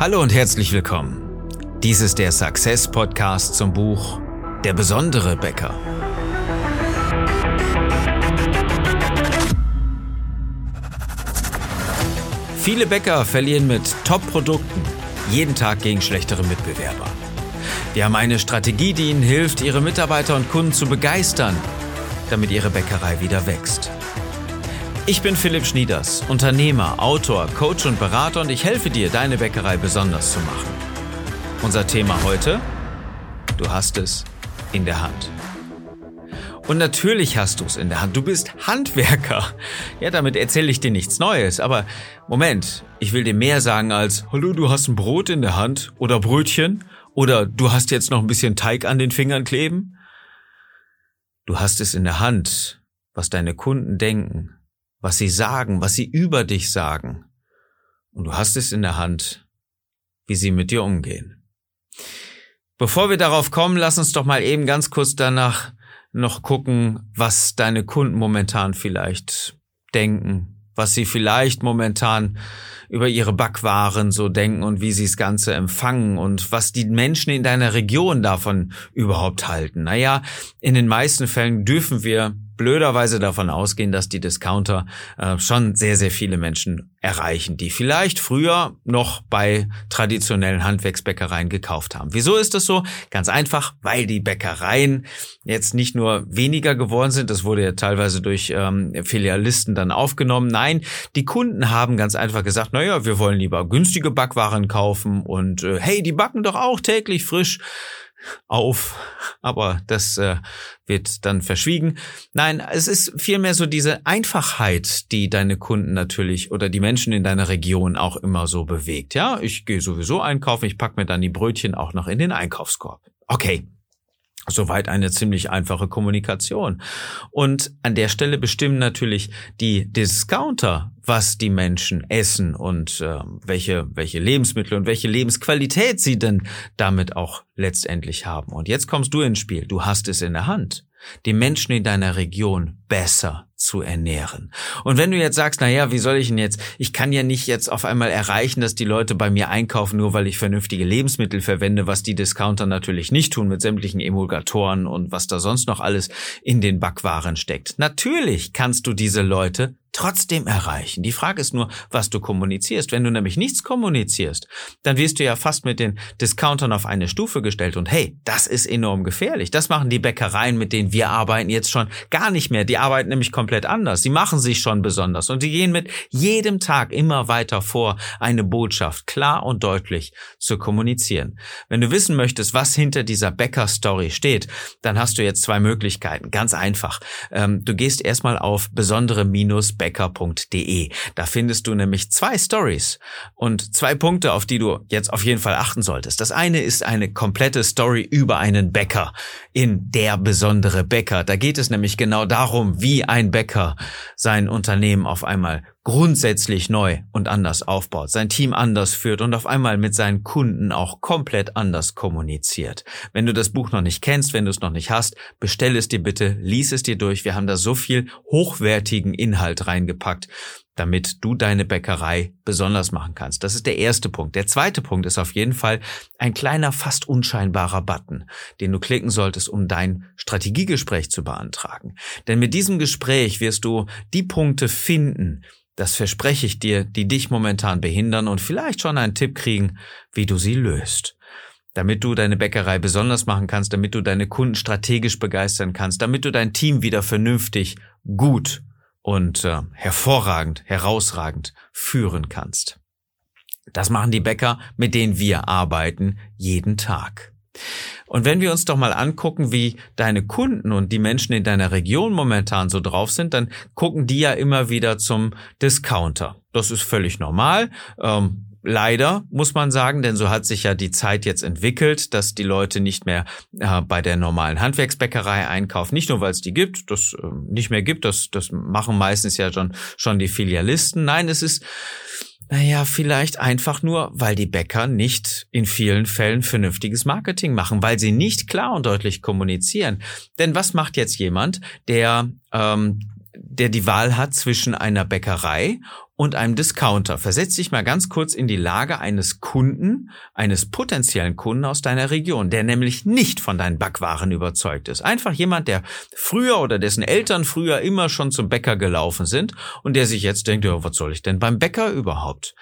Hallo und herzlich willkommen. Dies ist der Success Podcast zum Buch Der besondere Bäcker. Viele Bäcker verlieren mit Top-Produkten jeden Tag gegen schlechtere Mitbewerber. Wir haben eine Strategie, die ihnen hilft, ihre Mitarbeiter und Kunden zu begeistern, damit ihre Bäckerei wieder wächst. Ich bin Philipp Schnieders, Unternehmer, Autor, Coach und Berater und ich helfe dir, deine Bäckerei besonders zu machen. Unser Thema heute? Du hast es in der Hand. Und natürlich hast du es in der Hand. Du bist Handwerker. Ja, damit erzähle ich dir nichts Neues. Aber Moment, ich will dir mehr sagen als, hallo, du hast ein Brot in der Hand oder Brötchen oder du hast jetzt noch ein bisschen Teig an den Fingern kleben. Du hast es in der Hand, was deine Kunden denken, was sie sagen, was sie über dich sagen. Und du hast es in der Hand, wie sie mit dir umgehen. Bevor wir darauf kommen, lass uns doch mal eben ganz kurz danach noch gucken, was deine Kunden momentan vielleicht denken, was sie vielleicht momentan über ihre Backwaren so denken und wie sie das Ganze empfangen und was die Menschen in deiner Region davon überhaupt halten. Naja, in den meisten Fällen dürfen wir blöderweise davon ausgehen, dass die Discounter äh, schon sehr, sehr viele Menschen erreichen, die vielleicht früher noch bei traditionellen Handwerksbäckereien gekauft haben. Wieso ist das so? Ganz einfach, weil die Bäckereien jetzt nicht nur weniger geworden sind, das wurde ja teilweise durch ähm, Filialisten dann aufgenommen. Nein, die Kunden haben ganz einfach gesagt, naja, wir wollen lieber günstige Backwaren kaufen und äh, hey, die backen doch auch täglich frisch auf, aber das äh, wird dann verschwiegen. Nein, es ist vielmehr so diese Einfachheit, die deine Kunden natürlich oder die Menschen in deiner Region auch immer so bewegt. Ja, ich gehe sowieso einkaufen, ich pack mir dann die Brötchen auch noch in den Einkaufskorb. Okay, Soweit eine ziemlich einfache Kommunikation. Und an der Stelle bestimmen natürlich die Discounter, was die Menschen essen und äh, welche, welche Lebensmittel und welche Lebensqualität sie denn damit auch letztendlich haben. Und jetzt kommst du ins Spiel. Du hast es in der Hand die Menschen in deiner Region besser zu ernähren. Und wenn du jetzt sagst, na ja, wie soll ich denn jetzt, ich kann ja nicht jetzt auf einmal erreichen, dass die Leute bei mir einkaufen, nur weil ich vernünftige Lebensmittel verwende, was die Discounter natürlich nicht tun mit sämtlichen Emulgatoren und was da sonst noch alles in den Backwaren steckt. Natürlich kannst du diese Leute trotzdem erreichen. Die Frage ist nur, was du kommunizierst. Wenn du nämlich nichts kommunizierst, dann wirst du ja fast mit den Discountern auf eine Stufe gestellt und hey, das ist enorm gefährlich. Das machen die Bäckereien, mit denen wir arbeiten, jetzt schon gar nicht mehr. Die arbeiten nämlich komplett anders. Sie machen sich schon besonders und die gehen mit jedem Tag immer weiter vor, eine Botschaft klar und deutlich zu kommunizieren. Wenn du wissen möchtest, was hinter dieser Bäcker-Story steht, dann hast du jetzt zwei Möglichkeiten. Ganz einfach. Ähm, du gehst erstmal auf besondere minus becker.de. Da findest du nämlich zwei Stories und zwei Punkte, auf die du jetzt auf jeden Fall achten solltest. Das eine ist eine komplette Story über einen Bäcker in der besondere Bäcker. Da geht es nämlich genau darum, wie ein Bäcker sein Unternehmen auf einmal grundsätzlich neu und anders aufbaut, sein Team anders führt und auf einmal mit seinen Kunden auch komplett anders kommuniziert. Wenn du das Buch noch nicht kennst, wenn du es noch nicht hast, bestell es dir bitte, lies es dir durch. Wir haben da so viel hochwertigen Inhalt reingepackt, damit du deine Bäckerei besonders machen kannst. Das ist der erste Punkt. Der zweite Punkt ist auf jeden Fall ein kleiner, fast unscheinbarer Button, den du klicken solltest, um dein Strategiegespräch zu beantragen. Denn mit diesem Gespräch wirst du die Punkte finden, das verspreche ich dir, die dich momentan behindern und vielleicht schon einen Tipp kriegen, wie du sie löst. Damit du deine Bäckerei besonders machen kannst, damit du deine Kunden strategisch begeistern kannst, damit du dein Team wieder vernünftig, gut und äh, hervorragend, herausragend führen kannst. Das machen die Bäcker, mit denen wir arbeiten, jeden Tag. Und wenn wir uns doch mal angucken, wie deine Kunden und die Menschen in deiner Region momentan so drauf sind, dann gucken die ja immer wieder zum Discounter. Das ist völlig normal. Ähm, leider, muss man sagen, denn so hat sich ja die Zeit jetzt entwickelt, dass die Leute nicht mehr äh, bei der normalen Handwerksbäckerei einkaufen. Nicht nur, weil es die gibt, das äh, nicht mehr gibt, das, das machen meistens ja schon, schon die Filialisten. Nein, es ist naja, vielleicht einfach nur, weil die Bäcker nicht in vielen Fällen vernünftiges Marketing machen, weil sie nicht klar und deutlich kommunizieren. Denn was macht jetzt jemand, der, ähm, der die Wahl hat zwischen einer Bäckerei und einem Discounter. Versetz dich mal ganz kurz in die Lage eines Kunden, eines potenziellen Kunden aus deiner Region, der nämlich nicht von deinen Backwaren überzeugt ist. Einfach jemand, der früher oder dessen Eltern früher immer schon zum Bäcker gelaufen sind und der sich jetzt denkt, ja, was soll ich denn beim Bäcker überhaupt?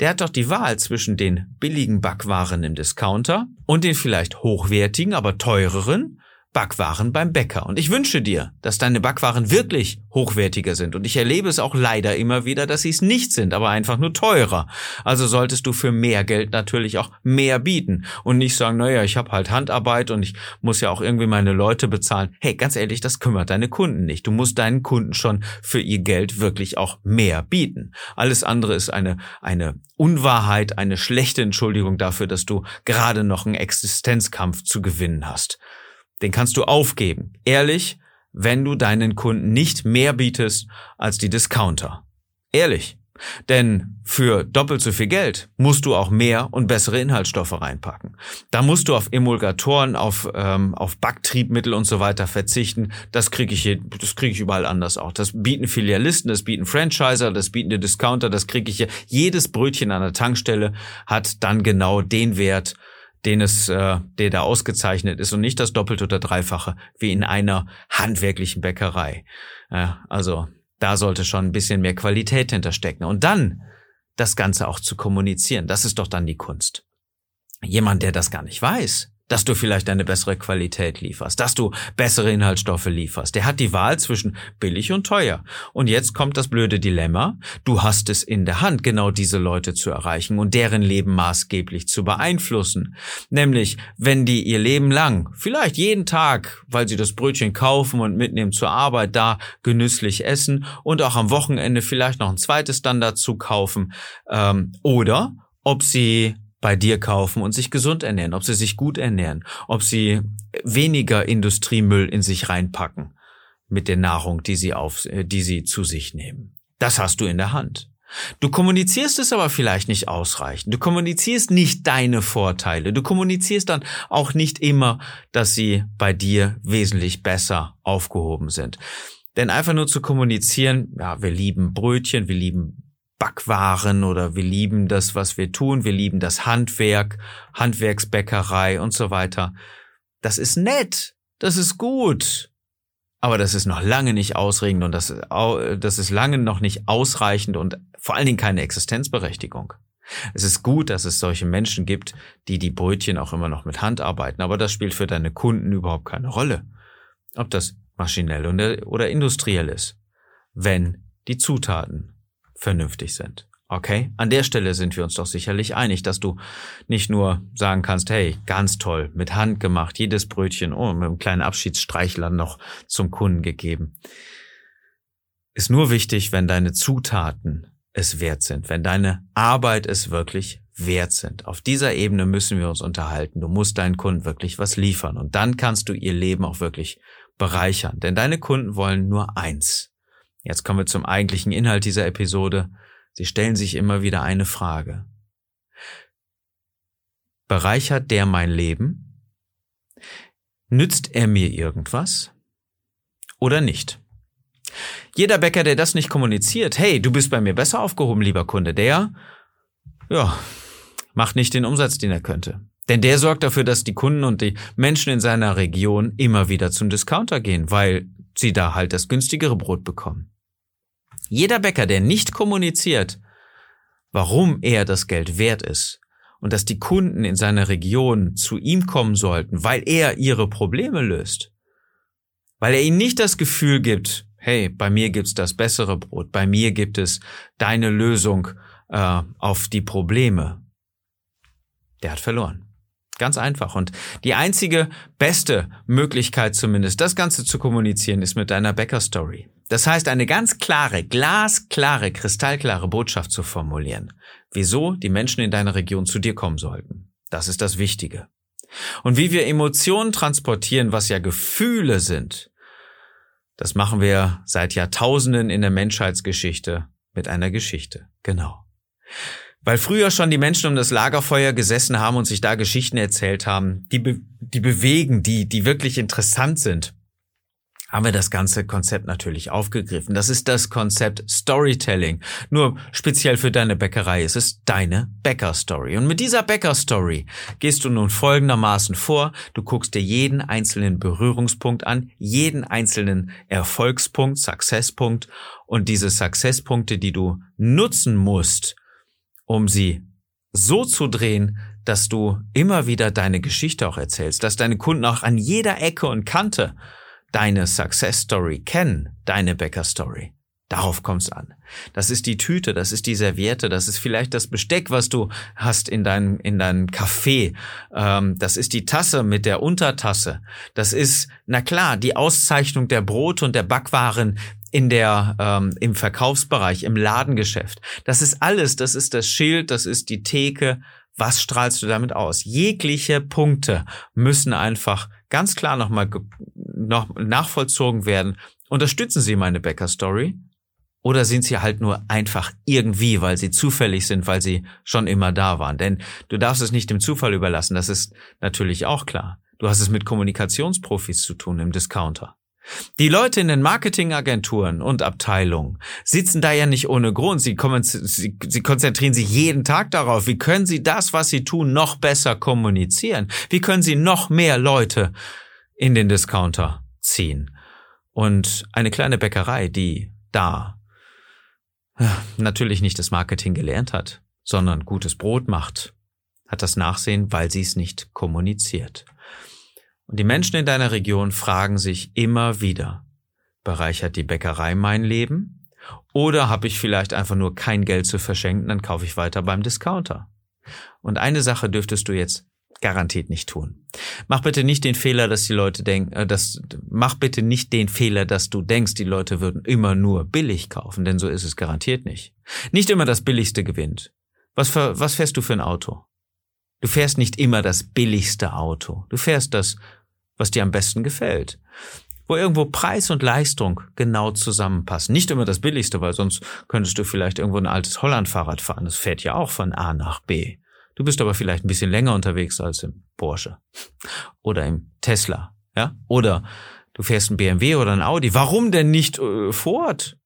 Der hat doch die Wahl zwischen den billigen Backwaren im Discounter und den vielleicht hochwertigen, aber teureren Backwaren beim Bäcker. Und ich wünsche dir, dass deine Backwaren wirklich hochwertiger sind. Und ich erlebe es auch leider immer wieder, dass sie es nicht sind, aber einfach nur teurer. Also solltest du für mehr Geld natürlich auch mehr bieten und nicht sagen, naja, ich habe halt Handarbeit und ich muss ja auch irgendwie meine Leute bezahlen. Hey, ganz ehrlich, das kümmert deine Kunden nicht. Du musst deinen Kunden schon für ihr Geld wirklich auch mehr bieten. Alles andere ist eine, eine Unwahrheit, eine schlechte Entschuldigung dafür, dass du gerade noch einen Existenzkampf zu gewinnen hast den kannst du aufgeben. Ehrlich, wenn du deinen Kunden nicht mehr bietest als die Discounter. Ehrlich. Denn für doppelt so viel Geld musst du auch mehr und bessere Inhaltsstoffe reinpacken. Da musst du auf Emulgatoren, auf, ähm, auf Backtriebmittel und so weiter verzichten. Das kriege ich hier, das kriege ich überall anders auch. Das bieten Filialisten, das bieten Franchiser, das bieten die Discounter, das kriege ich hier. Jedes Brötchen an der Tankstelle hat dann genau den Wert, den es, äh, der da ausgezeichnet ist und nicht das Doppelte oder Dreifache wie in einer handwerklichen Bäckerei. Äh, also da sollte schon ein bisschen mehr Qualität hinterstecken. Und dann das Ganze auch zu kommunizieren, das ist doch dann die Kunst. Jemand, der das gar nicht weiß, dass du vielleicht eine bessere Qualität lieferst, dass du bessere Inhaltsstoffe lieferst. Der hat die Wahl zwischen billig und teuer. Und jetzt kommt das blöde Dilemma. Du hast es in der Hand, genau diese Leute zu erreichen und deren Leben maßgeblich zu beeinflussen. Nämlich, wenn die ihr Leben lang, vielleicht jeden Tag, weil sie das Brötchen kaufen und mitnehmen zur Arbeit, da genüsslich essen und auch am Wochenende vielleicht noch ein zweites dann dazu kaufen, ähm, oder ob sie bei dir kaufen und sich gesund ernähren, ob sie sich gut ernähren, ob sie weniger Industriemüll in sich reinpacken mit der Nahrung, die sie auf, äh, die sie zu sich nehmen. Das hast du in der Hand. Du kommunizierst es aber vielleicht nicht ausreichend. Du kommunizierst nicht deine Vorteile. Du kommunizierst dann auch nicht immer, dass sie bei dir wesentlich besser aufgehoben sind. Denn einfach nur zu kommunizieren, ja, wir lieben Brötchen, wir lieben Backwaren oder wir lieben das, was wir tun, wir lieben das Handwerk, Handwerksbäckerei und so weiter. Das ist nett, das ist gut, aber das ist noch lange nicht ausregend und das, das ist lange noch nicht ausreichend und vor allen Dingen keine Existenzberechtigung. Es ist gut, dass es solche Menschen gibt, die die Brötchen auch immer noch mit Hand arbeiten, aber das spielt für deine Kunden überhaupt keine Rolle. Ob das maschinell oder industriell ist, wenn die Zutaten vernünftig sind. Okay? An der Stelle sind wir uns doch sicherlich einig, dass du nicht nur sagen kannst, hey, ganz toll, mit Hand gemacht, jedes Brötchen, oh, mit einem kleinen Abschiedsstreichler noch zum Kunden gegeben. Ist nur wichtig, wenn deine Zutaten es wert sind, wenn deine Arbeit es wirklich wert sind. Auf dieser Ebene müssen wir uns unterhalten. Du musst deinen Kunden wirklich was liefern und dann kannst du ihr Leben auch wirklich bereichern. Denn deine Kunden wollen nur eins, Jetzt kommen wir zum eigentlichen Inhalt dieser Episode. Sie stellen sich immer wieder eine Frage. Bereichert der mein Leben? Nützt er mir irgendwas? Oder nicht? Jeder Bäcker, der das nicht kommuniziert, hey, du bist bei mir besser aufgehoben, lieber Kunde, der, ja, macht nicht den Umsatz, den er könnte. Denn der sorgt dafür, dass die Kunden und die Menschen in seiner Region immer wieder zum Discounter gehen, weil sie da halt das günstigere Brot bekommen. Jeder Bäcker, der nicht kommuniziert, warum er das Geld wert ist und dass die Kunden in seiner Region zu ihm kommen sollten, weil er ihre Probleme löst, weil er ihnen nicht das Gefühl gibt, hey, bei mir gibt's das bessere Brot, bei mir gibt es deine Lösung äh, auf die Probleme, der hat verloren. Ganz einfach. Und die einzige beste Möglichkeit zumindest, das Ganze zu kommunizieren, ist mit deiner Bäcker-Story. Das heißt, eine ganz klare, glasklare, kristallklare Botschaft zu formulieren, wieso die Menschen in deiner Region zu dir kommen sollten. Das ist das Wichtige. Und wie wir Emotionen transportieren, was ja Gefühle sind, das machen wir seit Jahrtausenden in der Menschheitsgeschichte mit einer Geschichte. Genau. Weil früher schon die Menschen um das Lagerfeuer gesessen haben und sich da Geschichten erzählt haben, die, be die bewegen, die, die wirklich interessant sind haben wir das ganze Konzept natürlich aufgegriffen. Das ist das Konzept Storytelling. Nur speziell für deine Bäckerei ist es deine Bäcker-Story. Und mit dieser Bäcker-Story gehst du nun folgendermaßen vor. Du guckst dir jeden einzelnen Berührungspunkt an, jeden einzelnen Erfolgspunkt, Successpunkt und diese Successpunkte, die du nutzen musst, um sie so zu drehen, dass du immer wieder deine Geschichte auch erzählst, dass deine Kunden auch an jeder Ecke und Kante deine Success Story kennen, deine Bäcker Story. Darauf kommt's an. Das ist die Tüte, das ist die Serviette, das ist vielleicht das Besteck, was du hast in deinem in deinem Café. Ähm, das ist die Tasse mit der Untertasse. Das ist na klar die Auszeichnung der Brot und der Backwaren in der ähm, im Verkaufsbereich, im Ladengeschäft. Das ist alles. Das ist das Schild, das ist die Theke. Was strahlst du damit aus? Jegliche Punkte müssen einfach ganz klar nochmal noch nachvollzogen werden. Unterstützen Sie meine Bäcker-Story? Oder sind sie halt nur einfach irgendwie, weil sie zufällig sind, weil sie schon immer da waren? Denn du darfst es nicht dem Zufall überlassen, das ist natürlich auch klar. Du hast es mit Kommunikationsprofis zu tun im Discounter. Die Leute in den Marketingagenturen und Abteilungen sitzen da ja nicht ohne Grund. Sie, kommen, sie, sie konzentrieren sich jeden Tag darauf, wie können sie das, was sie tun, noch besser kommunizieren? Wie können sie noch mehr Leute in den Discounter ziehen? Und eine kleine Bäckerei, die da natürlich nicht das Marketing gelernt hat, sondern gutes Brot macht, hat das Nachsehen, weil sie es nicht kommuniziert. Und die Menschen in deiner Region fragen sich immer wieder, bereichert die Bäckerei mein Leben? Oder habe ich vielleicht einfach nur kein Geld zu verschenken, dann kaufe ich weiter beim Discounter. Und eine Sache dürftest du jetzt garantiert nicht tun. Mach bitte nicht den Fehler, dass die Leute denken, äh, dass, mach bitte nicht den Fehler, dass du denkst, die Leute würden immer nur billig kaufen, denn so ist es garantiert nicht. Nicht immer das billigste gewinnt. Was, für, was fährst du für ein Auto? Du fährst nicht immer das billigste Auto. Du fährst das, was dir am besten gefällt. Wo irgendwo Preis und Leistung genau zusammenpassen. Nicht immer das billigste, weil sonst könntest du vielleicht irgendwo ein altes Holland-Fahrrad fahren. Das fährt ja auch von A nach B. Du bist aber vielleicht ein bisschen länger unterwegs als im Porsche oder im Tesla, ja? Oder du fährst ein BMW oder ein Audi. Warum denn nicht äh, Ford?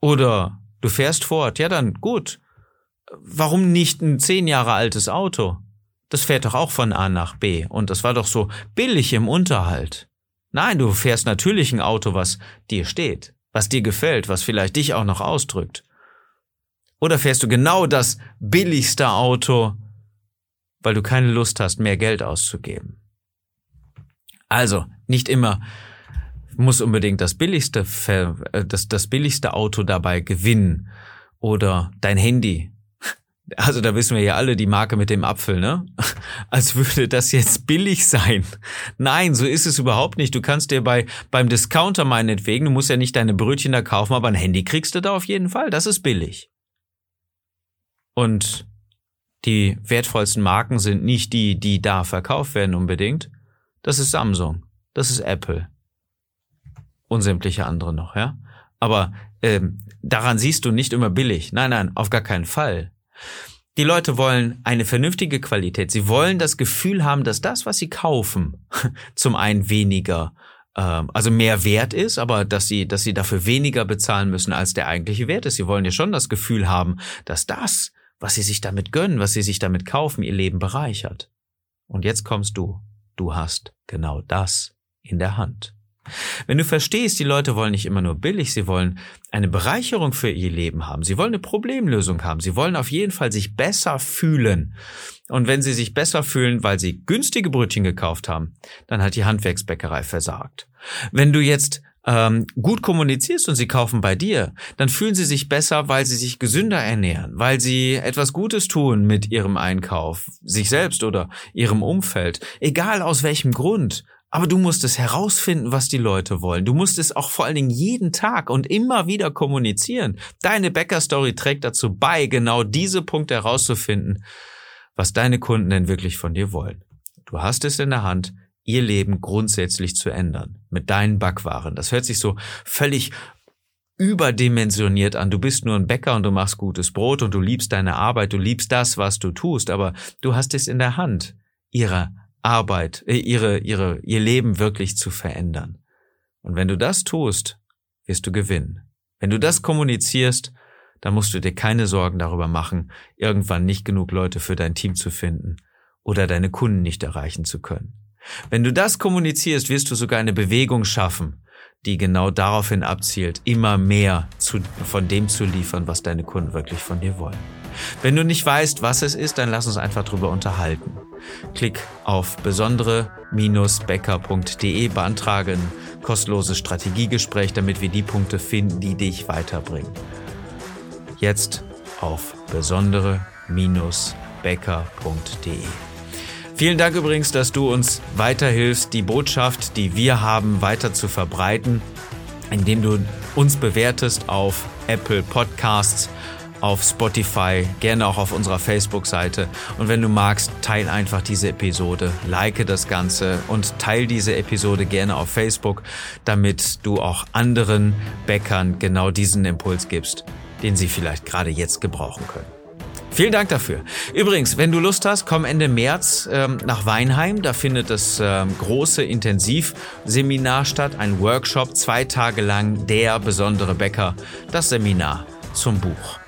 Oder du fährst Ford, ja dann gut. Warum nicht ein zehn Jahre altes Auto? Das fährt doch auch von A nach B und das war doch so billig im Unterhalt. Nein, du fährst natürlich ein Auto, was dir steht, was dir gefällt, was vielleicht dich auch noch ausdrückt. Oder fährst du genau das billigste Auto, weil du keine Lust hast, mehr Geld auszugeben? Also, nicht immer muss unbedingt das billigste, äh, das, das billigste Auto dabei gewinnen oder dein Handy. Also da wissen wir ja alle die Marke mit dem Apfel, ne? Als würde das jetzt billig sein. Nein, so ist es überhaupt nicht. Du kannst dir bei beim Discounter meinetwegen, du musst ja nicht deine Brötchen da kaufen, aber ein Handy kriegst du da auf jeden Fall. Das ist billig. Und die wertvollsten Marken sind nicht die, die da verkauft werden unbedingt. Das ist Samsung, das ist Apple und sämtliche andere noch, ja. Aber ähm, daran siehst du nicht immer billig. Nein, nein, auf gar keinen Fall. Die Leute wollen eine vernünftige Qualität. Sie wollen das Gefühl haben, dass das, was sie kaufen, zum einen weniger, ähm, also mehr wert ist, aber dass sie, dass sie dafür weniger bezahlen müssen, als der eigentliche Wert ist. Sie wollen ja schon das Gefühl haben, dass das, was sie sich damit gönnen, was sie sich damit kaufen, ihr Leben bereichert. Und jetzt kommst du. Du hast genau das in der Hand. Wenn du verstehst, die Leute wollen nicht immer nur billig, sie wollen eine Bereicherung für ihr Leben haben, sie wollen eine Problemlösung haben, sie wollen auf jeden Fall sich besser fühlen. Und wenn sie sich besser fühlen, weil sie günstige Brötchen gekauft haben, dann hat die Handwerksbäckerei versagt. Wenn du jetzt ähm, gut kommunizierst und sie kaufen bei dir, dann fühlen sie sich besser, weil sie sich gesünder ernähren, weil sie etwas Gutes tun mit ihrem Einkauf, sich selbst oder ihrem Umfeld, egal aus welchem Grund. Aber du musst es herausfinden, was die Leute wollen. Du musst es auch vor allen Dingen jeden Tag und immer wieder kommunizieren. Deine Bäcker-Story trägt dazu bei, genau diese Punkte herauszufinden, was deine Kunden denn wirklich von dir wollen. Du hast es in der Hand, ihr Leben grundsätzlich zu ändern. Mit deinen Backwaren. Das hört sich so völlig überdimensioniert an. Du bist nur ein Bäcker und du machst gutes Brot und du liebst deine Arbeit, du liebst das, was du tust, aber du hast es in der Hand, ihre Arbeit, äh, ihre, ihre, ihr Leben wirklich zu verändern. Und wenn du das tust, wirst du gewinnen. Wenn du das kommunizierst, dann musst du dir keine Sorgen darüber machen, irgendwann nicht genug Leute für dein Team zu finden oder deine Kunden nicht erreichen zu können. Wenn du das kommunizierst, wirst du sogar eine Bewegung schaffen, die genau daraufhin abzielt, immer mehr zu, von dem zu liefern, was deine Kunden wirklich von dir wollen. Wenn du nicht weißt, was es ist, dann lass uns einfach drüber unterhalten. Klick auf besondere-becker.de, beantrage ein kostenloses Strategiegespräch, damit wir die Punkte finden, die dich weiterbringen. Jetzt auf besondere-becker.de. Vielen Dank übrigens, dass du uns weiterhilfst, die Botschaft, die wir haben, weiter zu verbreiten, indem du uns bewertest auf Apple Podcasts, auf Spotify, gerne auch auf unserer Facebook-Seite. Und wenn du magst, teil einfach diese Episode, like das Ganze und teil diese Episode gerne auf Facebook, damit du auch anderen Bäckern genau diesen Impuls gibst, den sie vielleicht gerade jetzt gebrauchen können. Vielen Dank dafür. Übrigens, wenn du Lust hast, komm Ende März ähm, nach Weinheim. Da findet das ähm, große Intensivseminar statt, ein Workshop, zwei Tage lang, der besondere Bäcker, das Seminar zum Buch.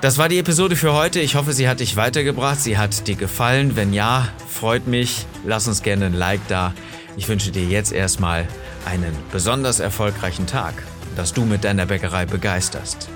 Das war die Episode für heute. Ich hoffe, sie hat dich weitergebracht. Sie hat dir gefallen. Wenn ja, freut mich. Lass uns gerne ein Like da. Ich wünsche dir jetzt erstmal einen besonders erfolgreichen Tag, dass du mit deiner Bäckerei begeisterst.